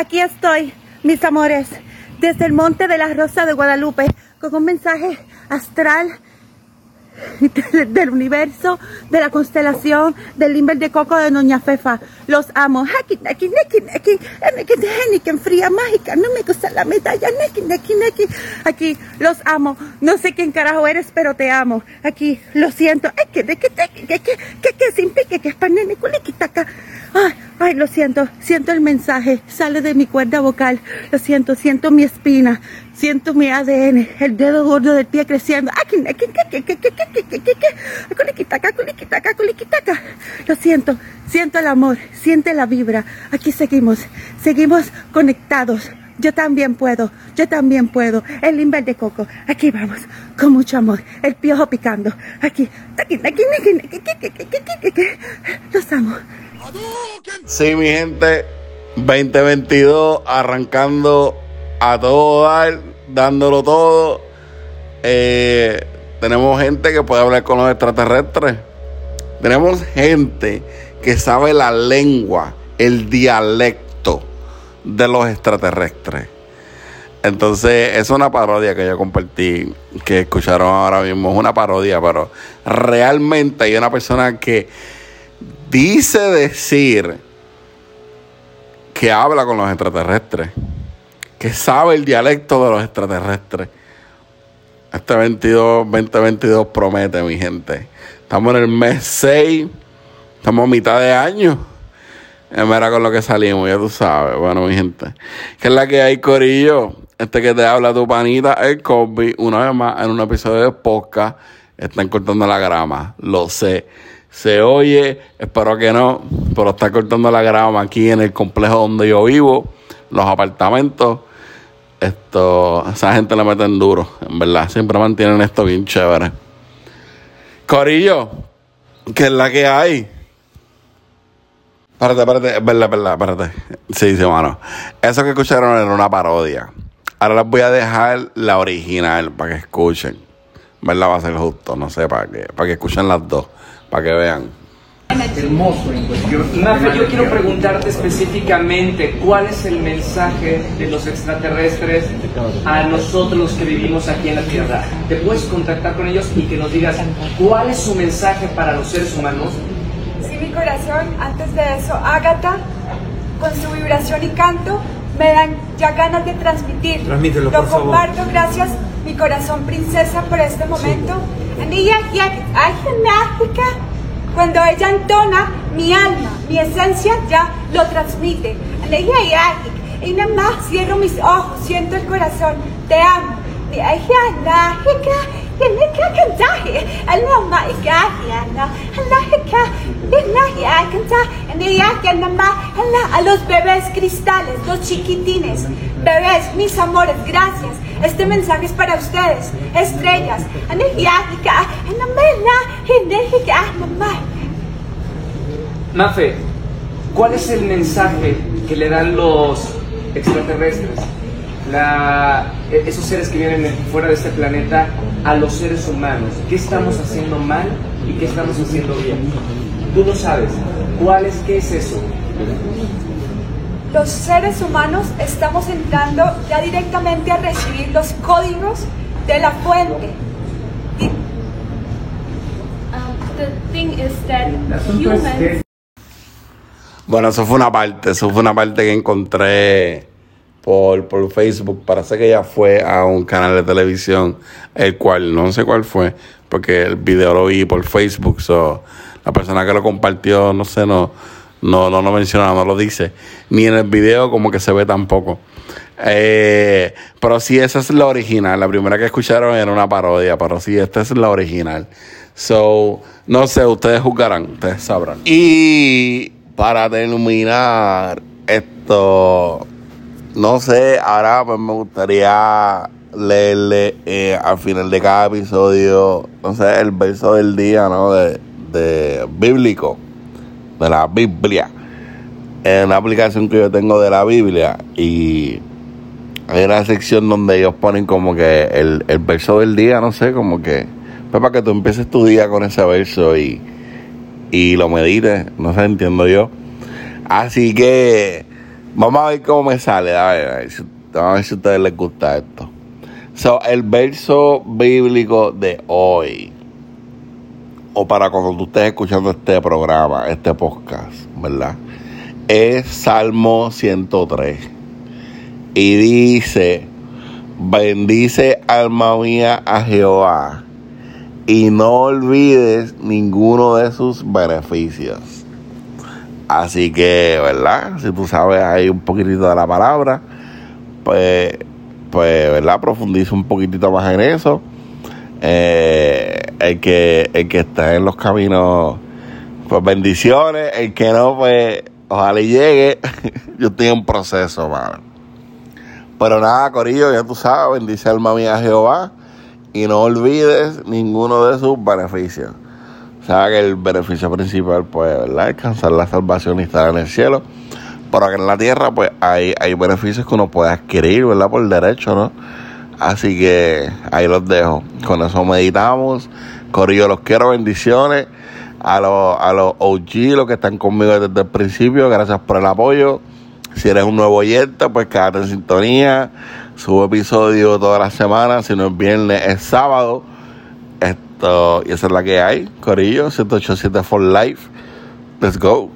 Aquí estoy, mis amores, desde el monte de la Rosa de Guadalupe, con un mensaje astral del universo, de la constelación, del limber de coco de Doña Fefa. Los amo. Aquí, fría mágica, no me gusta la medalla, aquí, los amo. No sé quién carajo eres, pero te amo. Aquí, lo siento. Que, que, que, que, Ay, lo siento, siento el mensaje, sale de mi cuerda vocal, lo siento, siento mi espina, siento mi ADN, el dedo gordo del pie creciendo. Lo siento, siento el amor, siente la vibra. Aquí seguimos, seguimos conectados. Yo también puedo, yo también puedo. El limber de coco, aquí vamos, con mucho amor. El piojo picando, aquí, los amo. Sí, mi gente, 2022 arrancando a todo dar, dándolo todo. Eh, tenemos gente que puede hablar con los extraterrestres. Tenemos gente que sabe la lengua, el dialecto de los extraterrestres. Entonces, es una parodia que yo compartí, que escucharon ahora mismo. Es una parodia, pero realmente hay una persona que dice decir que habla con los extraterrestres, que sabe el dialecto de los extraterrestres. Este 22, 2022 promete, mi gente. Estamos en el mes 6, estamos a mitad de año. Mira con lo que salimos, ya tú sabes. Bueno, mi gente. ¿Qué es la que hay, Corillo? Este que te habla tu panita, el Kobe, una vez más en un episodio de podcast. Están cortando la grama, lo sé se oye, espero que no, pero está cortando la grama aquí en el complejo donde yo vivo, los apartamentos. Esto, esa gente le meten duro, en verdad, siempre mantienen esto bien chévere. Corillo, ¿qué es la que hay? Espérate, espérate, es verdad, verdad, espérate. Sí, sí, mano. Eso que escucharon era una parodia. Ahora les voy a dejar la original para que escuchen. ¿Verdad? Va a ser justo, no sé, para que, para que escuchen las dos para que vean. Hermoso. Mafe, yo quiero preguntarte específicamente cuál es el mensaje de los extraterrestres a nosotros los que vivimos aquí en la Tierra. ¿Te puedes contactar con ellos y que nos digas cuál es su mensaje para los seres humanos? Sí, mi corazón, antes de eso, Ágata, con su vibración y canto, me dan ya ganas de transmitir. Transmítelo, Lo comparto, gracias, mi corazón princesa, por este momento. Cuando ella entona, mi alma, mi esencia ya lo transmite. Y nada más cierro mis ojos, siento el corazón, te amo. A los bebés cristales, los chiquitines, bebés, mis amores, gracias. Este mensaje es para ustedes, estrellas. Mafe, ¿cuál es el mensaje que le dan los extraterrestres? E, esos seres que vienen fuera de este planeta a los seres humanos. ¿Qué estamos haciendo mal y qué estamos haciendo bien? Tú lo sabes. ¿Cuál es, qué es eso? Los seres humanos estamos entrando ya directamente a recibir los códigos de la fuente. Bueno, eso fue una parte, eso fue una parte que encontré por, por Facebook. Parece que ella fue a un canal de televisión, el cual no sé cuál fue, porque el video lo vi por Facebook. So, la persona que lo compartió, no sé, no, no, no lo menciona, no lo dice. Ni en el video como que se ve tampoco. Eh, pero sí, esa es la original. La primera que escucharon era una parodia, pero sí, esta es la original. So, no sé, ustedes juzgarán, ustedes sabrán. Y para terminar, esto no sé, ahora pues me gustaría leerle eh, al final de cada episodio, no sé, el verso del día, ¿no? De, de bíblico, de la Biblia. En una aplicación que yo tengo de la Biblia y hay una sección donde ellos ponen como que el, el verso del día, no sé, como que, pues para que tú empieces tu día con ese verso y, y lo medites, no sé, entiendo yo. Así que Vamos a ver cómo me sale. A ver, a ver, si, a ver si a ustedes les gusta esto. So, el verso bíblico de hoy, o para cuando tú estés escuchando este programa, este podcast, ¿verdad? Es Salmo 103. Y dice, bendice alma mía a Jehová y no olvides ninguno de sus beneficios. Así que, ¿verdad? Si tú sabes ahí un poquitito de la palabra, pues, pues ¿verdad? Profundiza un poquitito más en eso. Eh, el, que, el que está en los caminos, pues bendiciones. El que no, pues ojalá llegue. Yo estoy en proceso, mano. Pero nada, Corillo, ya tú sabes, bendice alma mía Jehová y no olvides ninguno de sus beneficios. Sea que el beneficio principal, pues, ¿verdad? Alcanzar la salvación y estar en el cielo. Pero acá en la tierra, pues, hay, hay beneficios que uno puede adquirir, ¿verdad? Por derecho, ¿no? Así que ahí los dejo. Con eso meditamos. Corillo, los quiero, bendiciones. A los, a los OG, los que están conmigo desde el principio, gracias por el apoyo. Si eres un nuevo oyente, pues quédate en sintonía. Subo episodio toda la semana. Si no es viernes, es sábado. Esto, y esa es la que hay. Corillo, 187 for life. Let's go.